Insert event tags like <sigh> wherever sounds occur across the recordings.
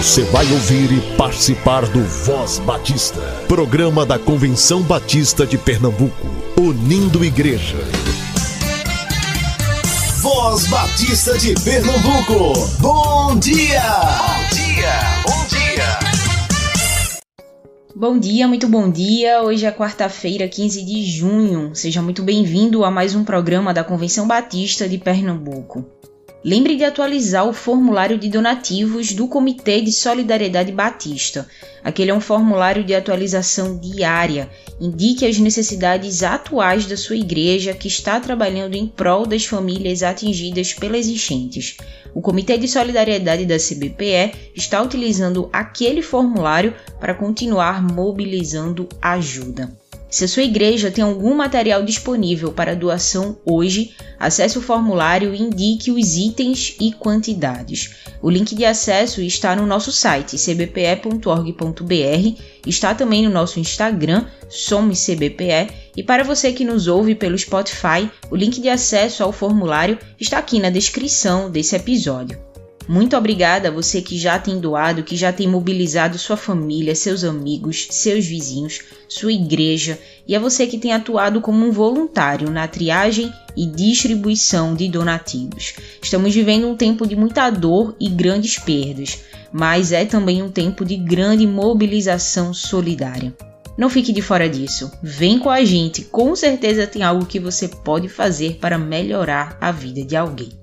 Você vai ouvir e participar do Voz Batista, programa da Convenção Batista de Pernambuco, unindo igreja. Voz Batista de Pernambuco, bom dia! Bom dia, bom dia! Bom dia, muito bom dia. Hoje é quarta-feira, 15 de junho. Seja muito bem-vindo a mais um programa da Convenção Batista de Pernambuco. Lembre de atualizar o formulário de donativos do Comitê de Solidariedade Batista. Aquele é um formulário de atualização diária. Indique as necessidades atuais da sua igreja que está trabalhando em prol das famílias atingidas pelas enchentes. O Comitê de Solidariedade da CBPE está utilizando aquele formulário para continuar mobilizando ajuda. Se a sua igreja tem algum material disponível para doação hoje, acesse o formulário e indique os itens e quantidades. O link de acesso está no nosso site cbpe.org.br, está também no nosso Instagram, SomosCBPE, e para você que nos ouve pelo Spotify, o link de acesso ao formulário está aqui na descrição desse episódio. Muito obrigada a você que já tem doado, que já tem mobilizado sua família, seus amigos, seus vizinhos, sua igreja e a você que tem atuado como um voluntário na triagem e distribuição de donativos. Estamos vivendo um tempo de muita dor e grandes perdas, mas é também um tempo de grande mobilização solidária. Não fique de fora disso. Vem com a gente, com certeza tem algo que você pode fazer para melhorar a vida de alguém.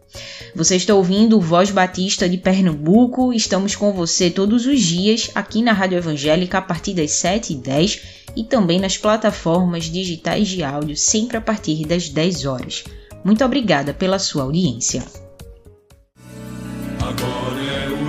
Você está ouvindo Voz Batista de Pernambuco. Estamos com você todos os dias aqui na Rádio Evangélica a partir das 7h10 e também nas plataformas digitais de áudio, sempre a partir das 10 horas. Muito obrigada pela sua audiência. Agora é o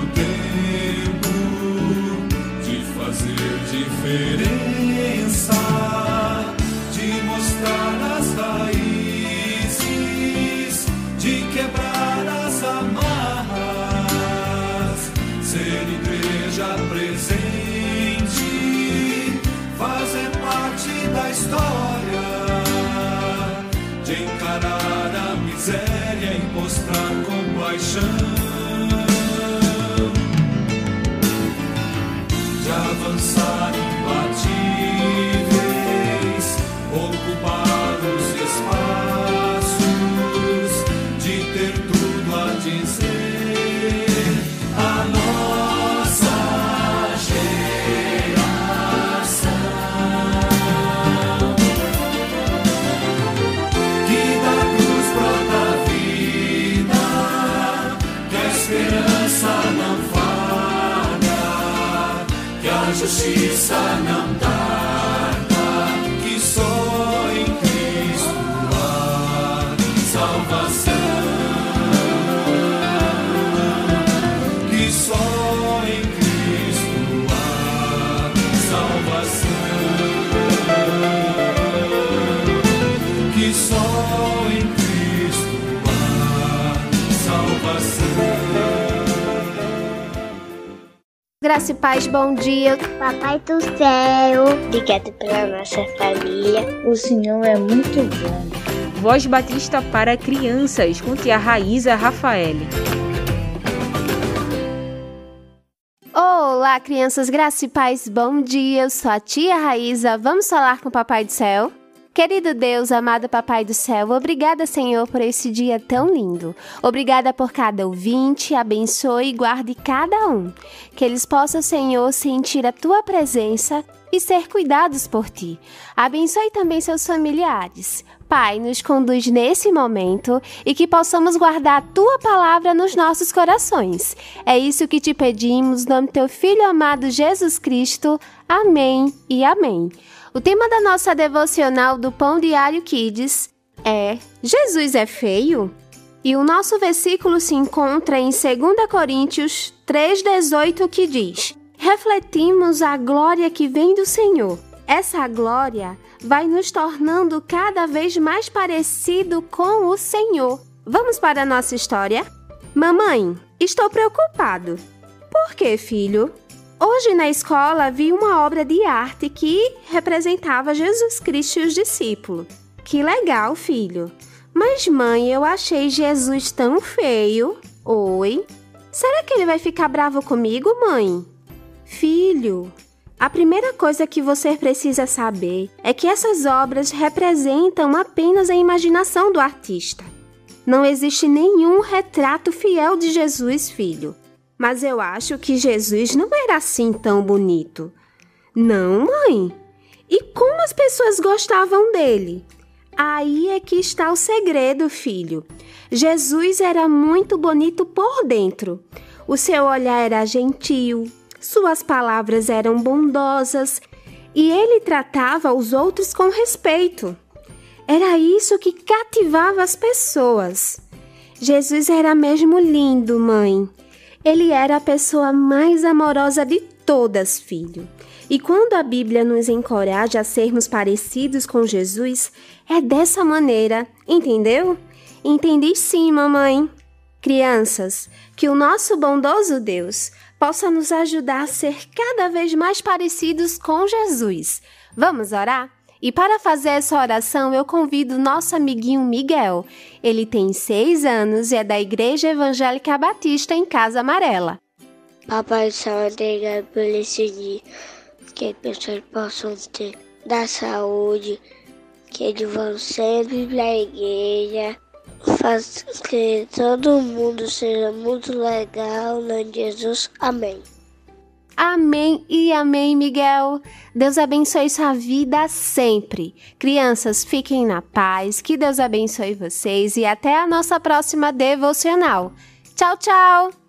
주시사 남 Graça e paz, bom dia. Papai do céu, obrigado pela nossa família. O Senhor é muito bom. Voz Batista para crianças, com tia Raíza Rafael. Olá, crianças, graça e paz, bom dia. Eu sou a tia Raíza. Vamos falar com o Papai do Céu? Querido Deus, amado Papai do Céu, obrigada, Senhor, por esse dia tão lindo. Obrigada por cada ouvinte, abençoe e guarde cada um. Que eles possam, Senhor, sentir a tua presença e ser cuidados por ti. Abençoe também seus familiares. Pai, nos conduz nesse momento e que possamos guardar a tua palavra nos nossos corações. É isso que te pedimos, no nome do teu filho amado Jesus Cristo. Amém e amém. O tema da nossa devocional do Pão Diário Kids é Jesus é feio? E o nosso versículo se encontra em 2 Coríntios 3,18 que diz: Refletimos a glória que vem do Senhor. Essa glória vai nos tornando cada vez mais parecido com o Senhor. Vamos para a nossa história? Mamãe, estou preocupado. Por que, filho? Hoje na escola vi uma obra de arte que representava Jesus Cristo e os discípulos. Que legal, filho. Mas mãe, eu achei Jesus tão feio. Oi. Será que ele vai ficar bravo comigo, mãe? Filho, a primeira coisa que você precisa saber é que essas obras representam apenas a imaginação do artista. Não existe nenhum retrato fiel de Jesus, filho. Mas eu acho que Jesus não era assim tão bonito. Não, mãe. E como as pessoas gostavam dele? Aí é que está o segredo, filho. Jesus era muito bonito por dentro. O seu olhar era gentil, suas palavras eram bondosas e ele tratava os outros com respeito. Era isso que cativava as pessoas. Jesus era mesmo lindo, mãe. Ele era a pessoa mais amorosa de todas, filho. E quando a Bíblia nos encoraja a sermos parecidos com Jesus, é dessa maneira, entendeu? Entendi sim, mamãe. Crianças, que o nosso bondoso Deus possa nos ajudar a ser cada vez mais parecidos com Jesus. Vamos orar? E para fazer essa oração, eu convido nosso amiguinho Miguel. Ele tem seis anos e é da Igreja Evangélica Batista em Casa Amarela. Papai do céu, obrigado por esse dia. Que as pessoas possam ter da saúde, que eles vão sempre para a igreja. Faz que todo mundo seja muito legal, né, Jesus? Amém. Amém e amém, Miguel. Deus abençoe sua vida sempre. Crianças, fiquem na paz. Que Deus abençoe vocês e até a nossa próxima devocional. Tchau, tchau.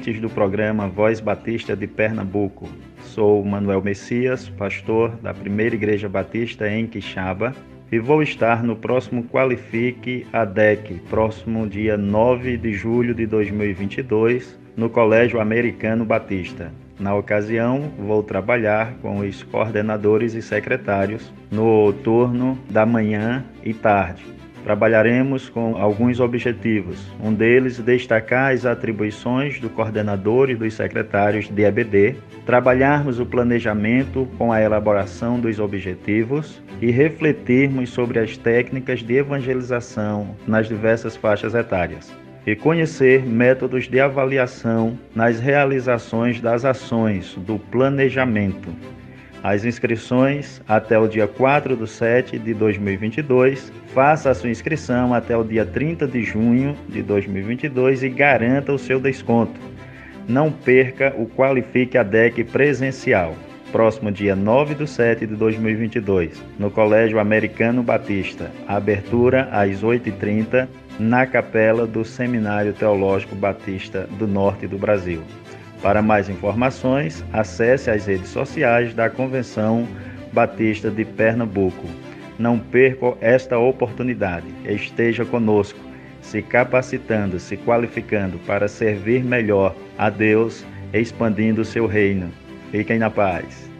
Ouvintes do programa Voz Batista de Pernambuco. Sou Manuel Messias, pastor da Primeira Igreja Batista em Quixaba, e vou estar no próximo Qualifique ADEC, próximo dia 9 de julho de 2022, no Colégio Americano Batista. Na ocasião, vou trabalhar com os coordenadores e secretários no turno da manhã e tarde. Trabalharemos com alguns objetivos. Um deles, destacar as atribuições do coordenador e dos secretários de EBD, trabalharmos o planejamento com a elaboração dos objetivos e refletirmos sobre as técnicas de evangelização nas diversas faixas etárias e conhecer métodos de avaliação nas realizações das ações do planejamento. As inscrições até o dia 4 de 7 de 2022. Faça a sua inscrição até o dia 30 de junho de 2022 e garanta o seu desconto. Não perca o Qualifique a DEC presencial, próximo dia 9 de 7 de 2022, no Colégio Americano Batista. Abertura às 8h30 na capela do Seminário Teológico Batista do Norte do Brasil. Para mais informações, acesse as redes sociais da Convenção Batista de Pernambuco. Não perca esta oportunidade. Esteja conosco, se capacitando, se qualificando para servir melhor a Deus, expandindo o seu reino. Fiquem na paz.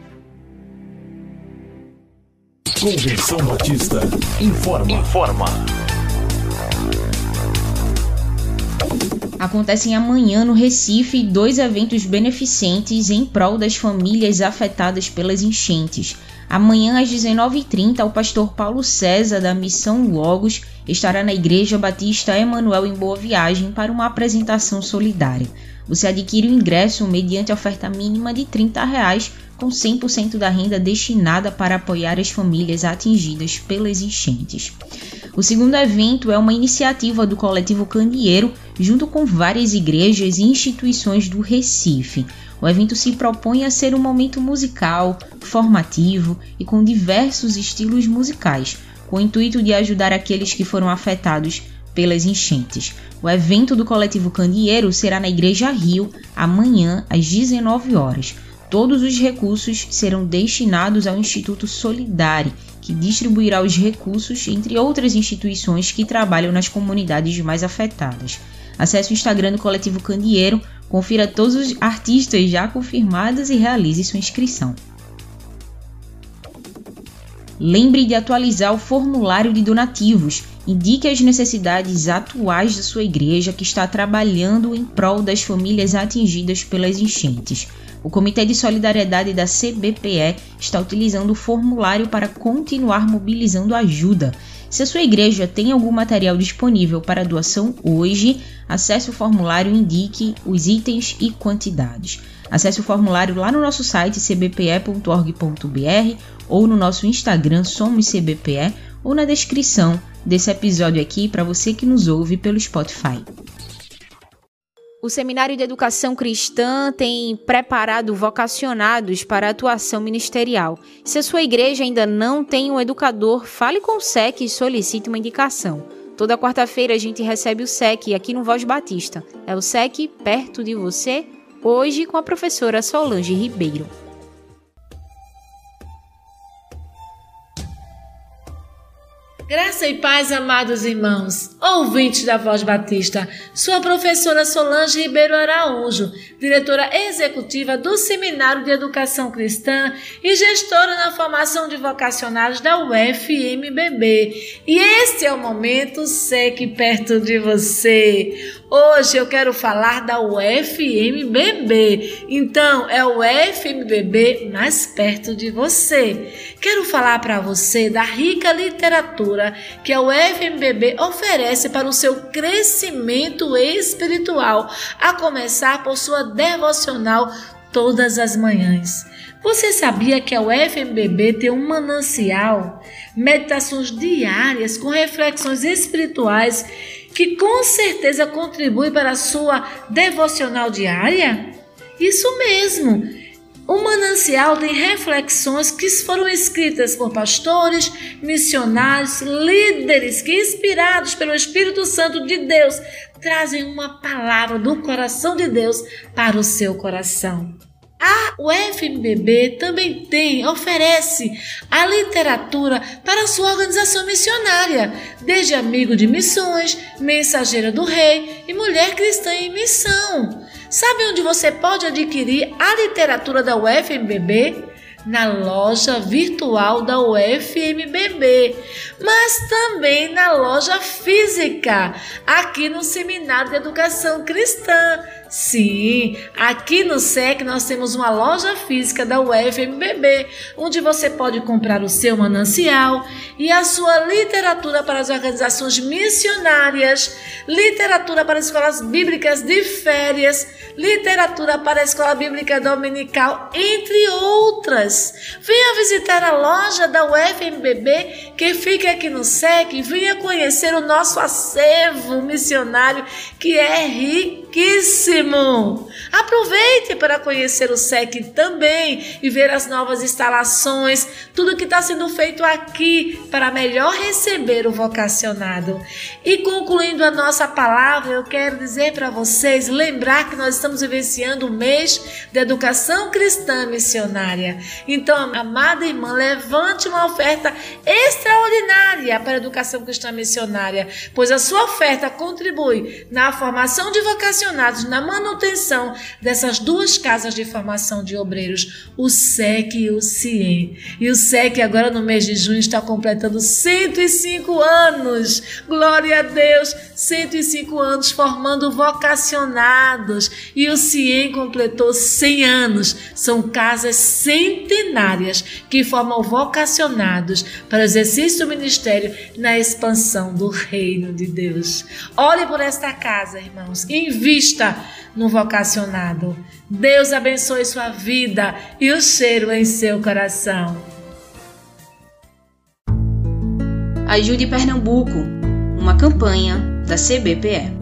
Convenção Batista informa. Informa. Acontecem amanhã no Recife dois eventos beneficentes em prol das famílias afetadas pelas enchentes. Amanhã às 19h30, o pastor Paulo César, da Missão Logos, estará na Igreja Batista Emanuel em Boa Viagem para uma apresentação solidária. Você adquire o ingresso mediante oferta mínima de 30 reais, com 100% da renda destinada para apoiar as famílias atingidas pelas enchentes. O segundo evento é uma iniciativa do coletivo Candeeiro, junto com várias igrejas e instituições do Recife. O evento se propõe a ser um momento musical, formativo e com diversos estilos musicais, com o intuito de ajudar aqueles que foram afetados pelas enchentes. O evento do coletivo Candeeiro será na Igreja Rio, amanhã às 19 horas. Todos os recursos serão destinados ao Instituto Solidari, que distribuirá os recursos entre outras instituições que trabalham nas comunidades mais afetadas. Acesse o Instagram do Coletivo Candeeiro, confira todos os artistas já confirmados e realize sua inscrição. Lembre de atualizar o formulário de donativos. Indique as necessidades atuais da sua igreja que está trabalhando em prol das famílias atingidas pelas enchentes. O Comitê de Solidariedade da CBPE está utilizando o formulário para continuar mobilizando ajuda. Se a sua igreja tem algum material disponível para doação hoje, acesse o formulário e indique os itens e quantidades. Acesse o formulário lá no nosso site cbpe.org.br ou no nosso Instagram SomosCBPE ou na descrição desse episódio aqui para você que nos ouve pelo Spotify. O Seminário de Educação Cristã tem preparado vocacionados para atuação ministerial. Se a sua igreja ainda não tem um educador, fale com o SEC e solicite uma indicação. Toda quarta-feira a gente recebe o SEC aqui no Voz Batista. É o SEC perto de você, hoje com a professora Solange Ribeiro. Graça e paz, amados irmãos, ouvintes da Voz Batista, sua professora Solange Ribeiro Araújo, diretora executiva do Seminário de Educação Cristã e gestora na formação de vocacionados da UFMBB. E este é o momento SEC perto de você. Hoje eu quero falar da UFMBB. Então, é o UFMBB mais perto de você. Quero falar para você da rica literatura que a UFMBB oferece para o seu crescimento espiritual, a começar por sua devocional todas as manhãs. Você sabia que a UFMBB tem um manancial, meditações diárias com reflexões espirituais que com certeza contribui para a sua devocional diária? Isso mesmo! O manancial tem reflexões que foram escritas por pastores, missionários, líderes que, inspirados pelo Espírito Santo de Deus, trazem uma palavra do coração de Deus para o seu coração. A UFMBB também tem, oferece a literatura para sua organização missionária, desde amigo de missões, mensageira do rei e mulher cristã em missão. Sabe onde você pode adquirir a literatura da UFMBB? Na loja virtual da UFMBB, mas também na loja física, aqui no Seminário de Educação Cristã. Sim, aqui no SEC nós temos uma loja física da UFMBB, onde você pode comprar o seu manancial e a sua literatura para as organizações missionárias, literatura para escolas bíblicas de férias, literatura para a escola bíblica dominical, entre outras. Venha visitar a loja da UFMBB que fica aqui no SEC e venha conhecer o nosso acervo missionário que é riquíssimo. Aproveite para conhecer o SEC também e ver as novas instalações, tudo que está sendo feito aqui para melhor receber o vocacionado. E concluindo a nossa palavra, eu quero dizer para vocês, lembrar que nós estamos vivenciando o mês de educação cristã missionária. Então, amada irmã, levante uma oferta extraordinária para a educação cristã missionária, pois a sua oferta contribui na formação de vocacionados, na manutenção dessas duas casas de formação de obreiros, o SEC e o CIEM. E o SEC agora no mês de junho está completando 105 anos. Glória a Deus, 105 anos formando vocacionados. E o CIEM completou 100 anos. São casas centenárias que formam vocacionados para o exercício do ministério na expansão do reino de Deus. Olhe por esta casa, irmãos, invista no vocacionado. Deus abençoe sua vida e o cheiro em seu coração. Ajude Pernambuco, uma campanha da CBPE.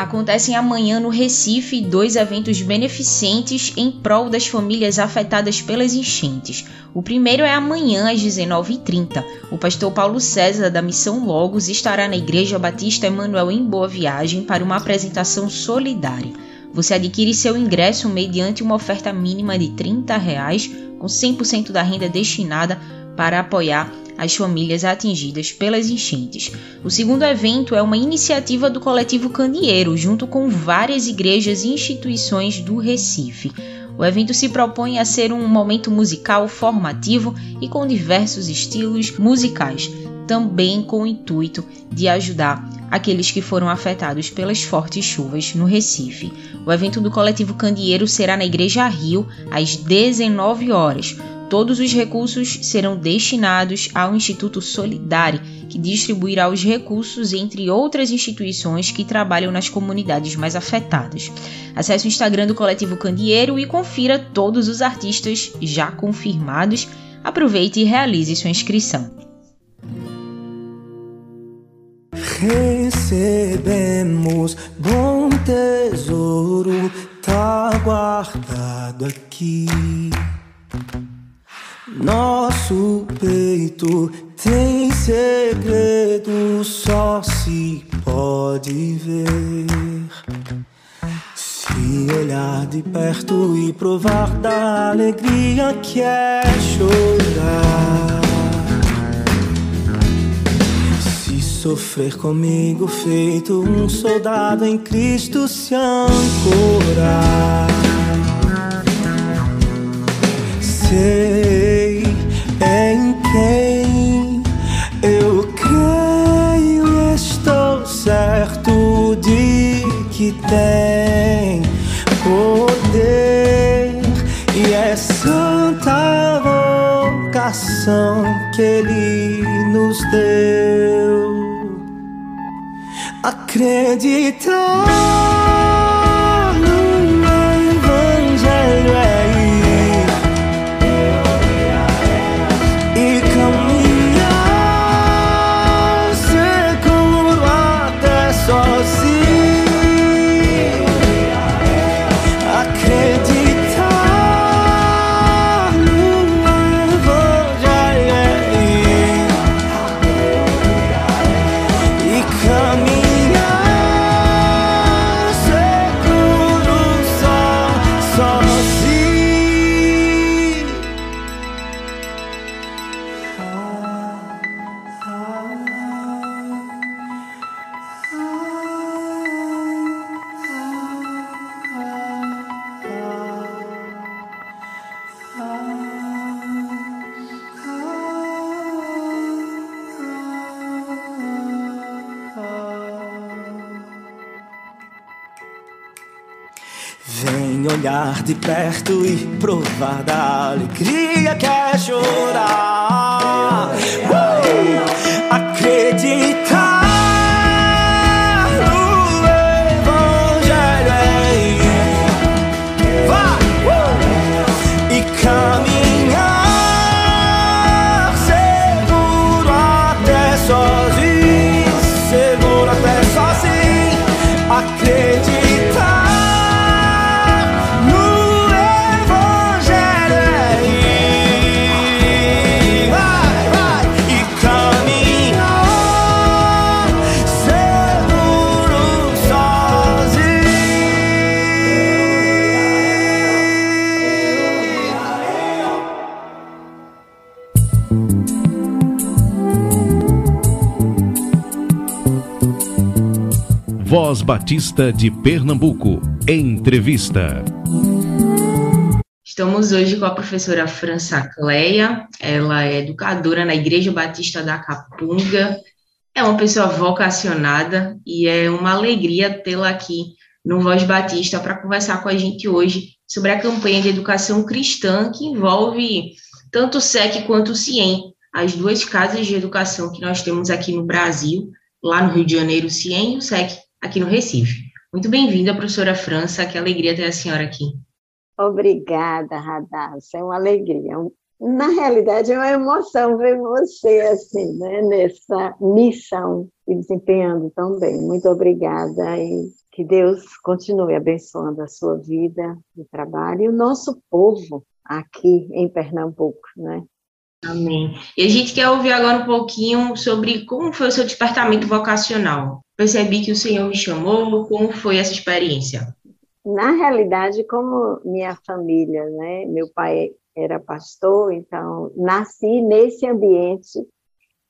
Acontecem amanhã no Recife dois eventos beneficentes em prol das famílias afetadas pelas enchentes. O primeiro é amanhã às 19h30. O pastor Paulo César, da Missão Logos, estará na Igreja Batista Emanuel em Boa Viagem para uma apresentação solidária. Você adquire seu ingresso mediante uma oferta mínima de 30 reais, com 100% da renda destinada para apoiar as famílias atingidas pelas enchentes. O segundo evento é uma iniciativa do coletivo Candeeiro, junto com várias igrejas e instituições do Recife. O evento se propõe a ser um momento musical formativo e com diversos estilos musicais, também com o intuito de ajudar aqueles que foram afetados pelas fortes chuvas no Recife. O evento do coletivo Candeeiro será na Igreja Rio às 19 horas. Todos os recursos serão destinados ao Instituto Solidari, que distribuirá os recursos entre outras instituições que trabalham nas comunidades mais afetadas. Acesse o Instagram do Coletivo Candeeiro e confira todos os artistas já confirmados. Aproveite e realize sua inscrição. Recebemos bom tesouro, tá guardado aqui. Nosso peito tem segredo, só se pode ver. Se olhar de perto e provar da alegria que é chorar. Se sofrer comigo, feito um soldado em Cristo, se ancorar. Sei em quem eu creio estou certo de que tem poder e é santa vocação que Ele nos deu. Acreditar olhar de perto e provar da alegria que é chorar. Voz Batista de Pernambuco. Entrevista. Estamos hoje com a professora França Cleia, ela é educadora na Igreja Batista da Capunga, é uma pessoa vocacionada e é uma alegria tê-la aqui no Voz Batista para conversar com a gente hoje sobre a campanha de educação cristã que envolve tanto o SEC quanto o CIEM, as duas casas de educação que nós temos aqui no Brasil, lá no Rio de Janeiro, o CIEM e o SEC aqui no Recife. Muito bem-vinda, professora França, que alegria ter a senhora aqui. Obrigada, Radassa, é uma alegria. Na realidade, é uma emoção ver você assim, né, nessa missão e desempenhando tão bem. Muito obrigada e que Deus continue abençoando a sua vida, o trabalho e o nosso povo aqui em Pernambuco, né? Amém. E a gente quer ouvir agora um pouquinho sobre como foi o seu despertamento vocacional. Percebi que o Senhor me chamou, como foi essa experiência? Na realidade, como minha família, né, meu pai era pastor, então nasci nesse ambiente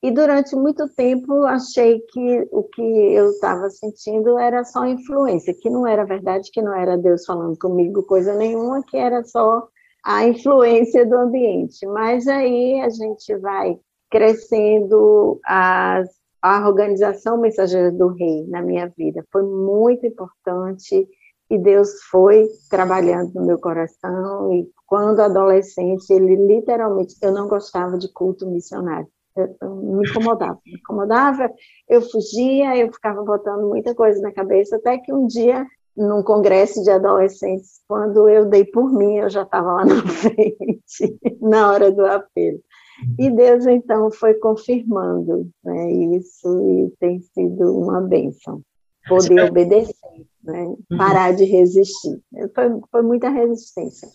e durante muito tempo achei que o que eu estava sentindo era só influência, que não era verdade, que não era Deus falando comigo coisa nenhuma, que era só a influência do ambiente. Mas aí a gente vai crescendo as a organização Mensageira do Rei na minha vida. Foi muito importante e Deus foi trabalhando no meu coração. E quando adolescente ele literalmente eu não gostava de culto missionário. Eu, me incomodava me incomodava eu fugia eu ficava botando muita coisa na cabeça até que um dia num congresso de adolescentes quando eu dei por mim eu já estava lá <laughs> na frente na hora do apelo e Deus, então, foi confirmando né, isso e tem sido uma bênção. Poder obedecer, né, parar de resistir. Foi, foi muita resistência.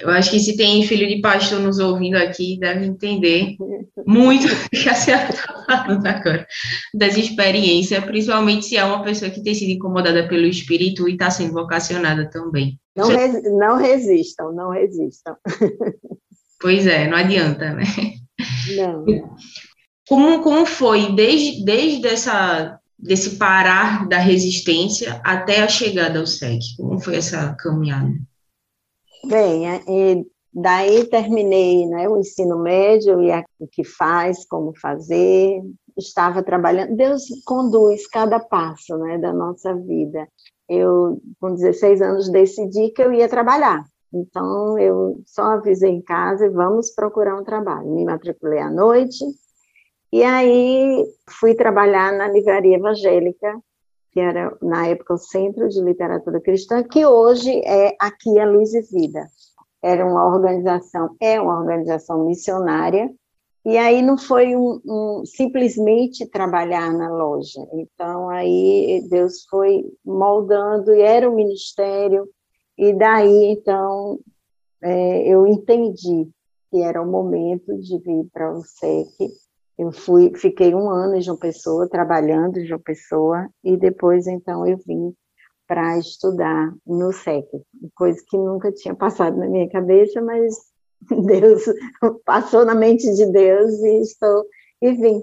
Eu acho que se tem filho de pastor nos ouvindo aqui, deve entender <laughs> muito o que a senhora está falando agora, dessa experiência, principalmente se é uma pessoa que tem sido incomodada pelo Espírito e está sendo vocacionada também. Não, res, não resistam, não resistam. <laughs> Pois é, não adianta, né? Não. Como, como foi desde, desde essa, desse parar da resistência até a chegada ao SEC? Como foi essa caminhada? Bem, e daí terminei né, o ensino médio e o que faz, como fazer, estava trabalhando. Deus conduz cada passo né, da nossa vida. Eu, com 16 anos, decidi que eu ia trabalhar. Então, eu só avisei em casa e vamos procurar um trabalho. Me matriculei à noite, e aí fui trabalhar na livraria evangélica, que era, na época, o Centro de Literatura Cristã, que hoje é aqui a Luz e Vida. Era uma organização, é uma organização missionária, e aí não foi um, um, simplesmente trabalhar na loja. Então, aí Deus foi moldando, e era um ministério, e daí, então, é, eu entendi que era o momento de vir para o SEC. Eu fui, fiquei um ano em João Pessoa, trabalhando em João Pessoa, e depois, então, eu vim para estudar no SEC, coisa que nunca tinha passado na minha cabeça, mas <laughs> Deus passou na mente de Deus e estou e vim.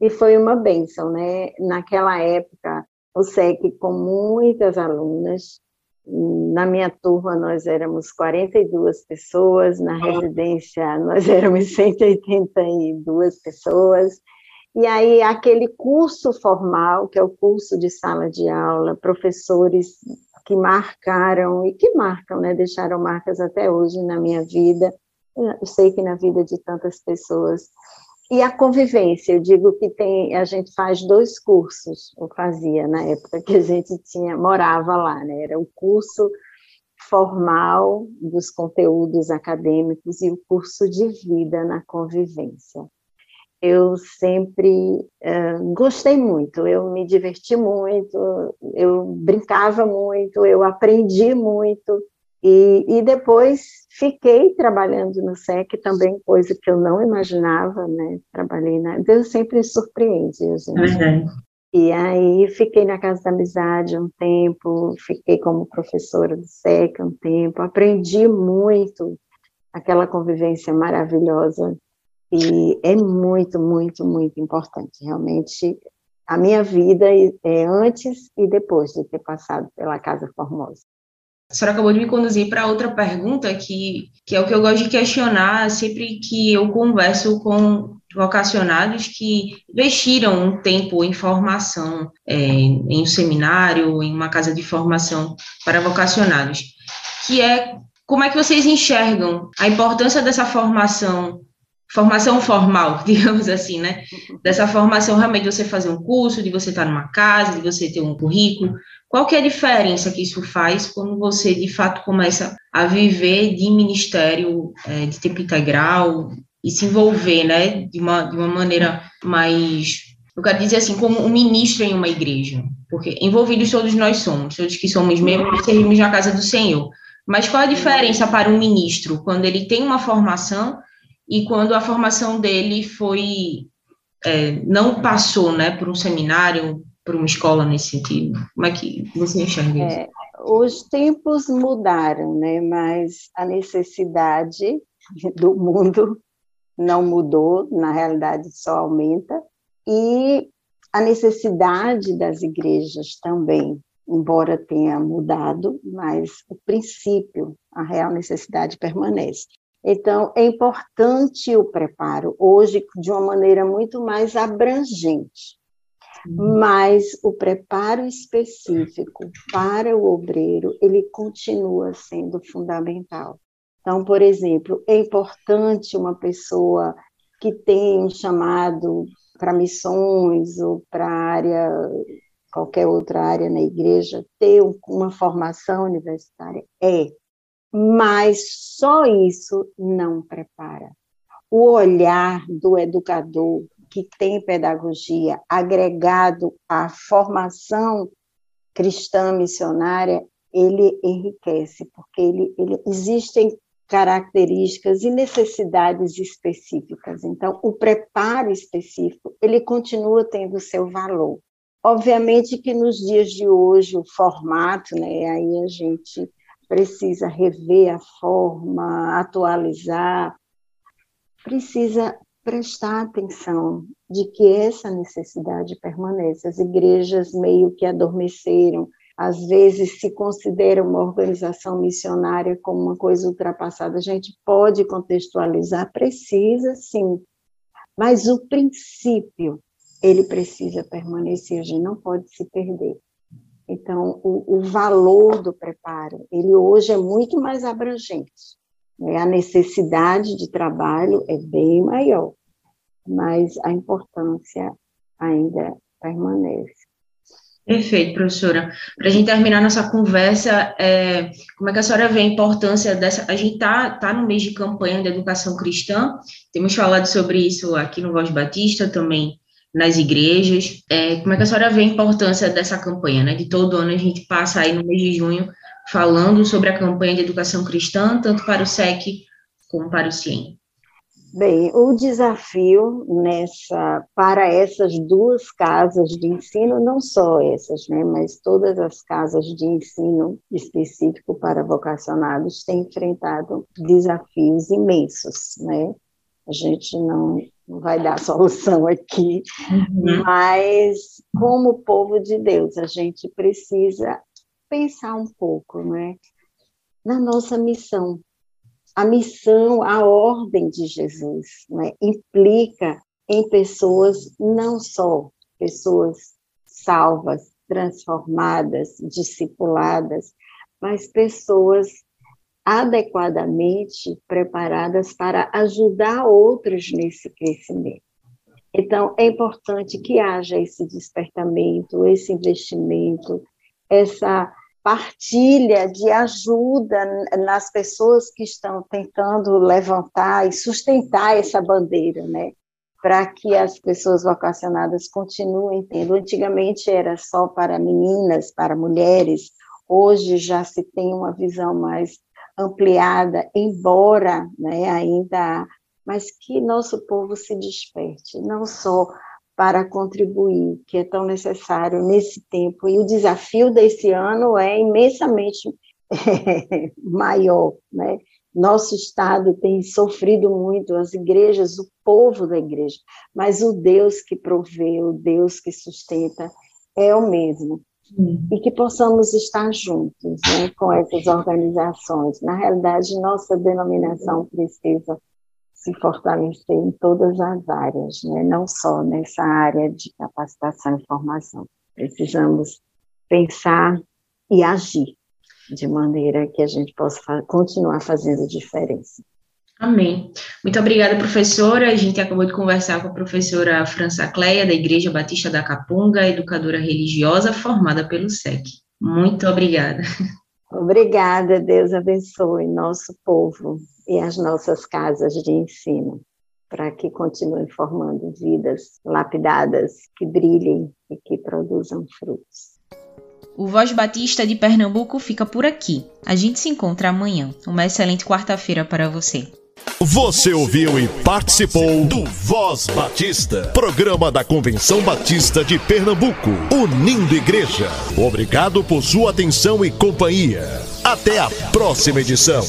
E foi uma bênção, né? Naquela época, o SEC com muitas alunas, na minha turma, nós éramos 42 pessoas, na residência, nós <laughs> éramos 182 pessoas. E aí, aquele curso formal, que é o curso de sala de aula, professores que marcaram e que marcam, né, deixaram marcas até hoje na minha vida, eu sei que na vida de tantas pessoas. E a convivência, eu digo que tem, a gente faz dois cursos, ou fazia na época que a gente tinha, morava lá, né, era o curso formal dos conteúdos acadêmicos e o curso de vida na convivência. Eu sempre uh, gostei muito, eu me diverti muito, eu brincava muito, eu aprendi muito, e, e depois fiquei trabalhando no SEC também, coisa que eu não imaginava, né? Trabalhei na. Deus sempre surpreende, gente. Uhum. E aí fiquei na Casa da Amizade um tempo, fiquei como professora do SEC um tempo, aprendi muito aquela convivência maravilhosa e é muito, muito, muito importante. Realmente, a minha vida é antes e depois de ter passado pela Casa Formosa. A senhora acabou de me conduzir para outra pergunta, que, que é o que eu gosto de questionar sempre que eu converso com vocacionados que investiram um tempo em formação, é, em um seminário, em uma casa de formação para vocacionados, que é como é que vocês enxergam a importância dessa formação formação formal, <laughs> digamos assim, né? Dessa formação realmente de você fazer um curso, de você estar numa casa, de você ter um currículo. Qual que é a diferença que isso faz quando você, de fato, começa a viver de ministério é, de tempo integral e se envolver, né, de uma, de uma maneira mais, eu quero dizer assim, como um ministro em uma igreja, porque envolvidos todos nós somos, todos que somos membros, servimos na casa do Senhor. Mas qual a diferença para um ministro quando ele tem uma formação e quando a formação dele foi é, não passou, né, por um seminário, por uma escola nesse sentido. Como é que você enxerga isso? É, os tempos mudaram, né, mas a necessidade <laughs> do mundo não mudou, na realidade só aumenta, e a necessidade das igrejas também, embora tenha mudado, mas o princípio, a real necessidade permanece. Então, é importante o preparo, hoje, de uma maneira muito mais abrangente. Uhum. Mas o preparo específico para o obreiro, ele continua sendo fundamental. Então, por exemplo, é importante uma pessoa que tem um chamado para missões ou para área qualquer outra área na igreja ter uma formação universitária? É, mas só isso não prepara. O olhar do educador que tem pedagogia agregado à formação cristã missionária, ele enriquece, porque ele, ele, existem características e necessidades específicas. Então, o preparo específico, ele continua tendo seu valor. Obviamente que nos dias de hoje, o formato, né, aí a gente precisa rever a forma, atualizar, precisa prestar atenção de que essa necessidade permanece. As igrejas meio que adormeceram, às vezes se considera uma organização missionária como uma coisa ultrapassada. A gente pode contextualizar, precisa sim, mas o princípio ele precisa permanecer, a gente não pode se perder. Então, o, o valor do preparo, ele hoje é muito mais abrangente. Né? A necessidade de trabalho é bem maior, mas a importância ainda permanece. Perfeito, professora. Para a gente terminar nossa conversa, é, como é que a senhora vê a importância dessa? A gente está tá no mês de campanha de educação cristã, temos falado sobre isso aqui no Voz Batista, também nas igrejas. É, como é que a senhora vê a importância dessa campanha, né? De todo ano a gente passa aí no mês de junho falando sobre a campanha de educação cristã, tanto para o SEC como para o CIEM. Bem, o desafio nessa para essas duas casas de ensino, não só essas, né, mas todas as casas de ensino específico para vocacionados têm enfrentado desafios imensos, né? A gente não não vai dar <laughs> solução aqui, uhum. mas como povo de Deus, a gente precisa pensar um pouco, né, na nossa missão. A missão, a ordem de Jesus, né, implica em pessoas não só pessoas salvas, transformadas, discipuladas, mas pessoas adequadamente preparadas para ajudar outros nesse crescimento. Então, é importante que haja esse despertamento, esse investimento, essa partilha de ajuda nas pessoas que estão tentando levantar e sustentar essa bandeira, né? Para que as pessoas vocacionadas continuem tendo. Antigamente era só para meninas, para mulheres, hoje já se tem uma visão mais ampliada, embora né, ainda, mas que nosso povo se desperte, não só para contribuir, que é tão necessário nesse tempo. E o desafio desse ano é imensamente <laughs> maior, né? Nosso Estado tem sofrido muito, as igrejas, o povo da igreja, mas o Deus que provê, o Deus que sustenta é o mesmo. E que possamos estar juntos né, com essas organizações. Na realidade, nossa denominação precisa se fortalecer em todas as áreas, né? não só nessa área de capacitação e formação. Precisamos pensar e agir de maneira que a gente possa continuar fazendo diferença. Amém. Muito obrigada, professora. A gente acabou de conversar com a professora França Cleia, da Igreja Batista da Capunga, educadora religiosa formada pelo SEC. Muito obrigada. Obrigada, Deus abençoe nosso povo e as nossas casas de ensino, para que continuem formando vidas lapidadas, que brilhem e que produzam frutos. O Voz Batista de Pernambuco fica por aqui. A gente se encontra amanhã. Uma excelente quarta-feira para você. Você ouviu e participou do Voz Batista, programa da Convenção Batista de Pernambuco, unindo igreja. Obrigado por sua atenção e companhia. Até a próxima edição.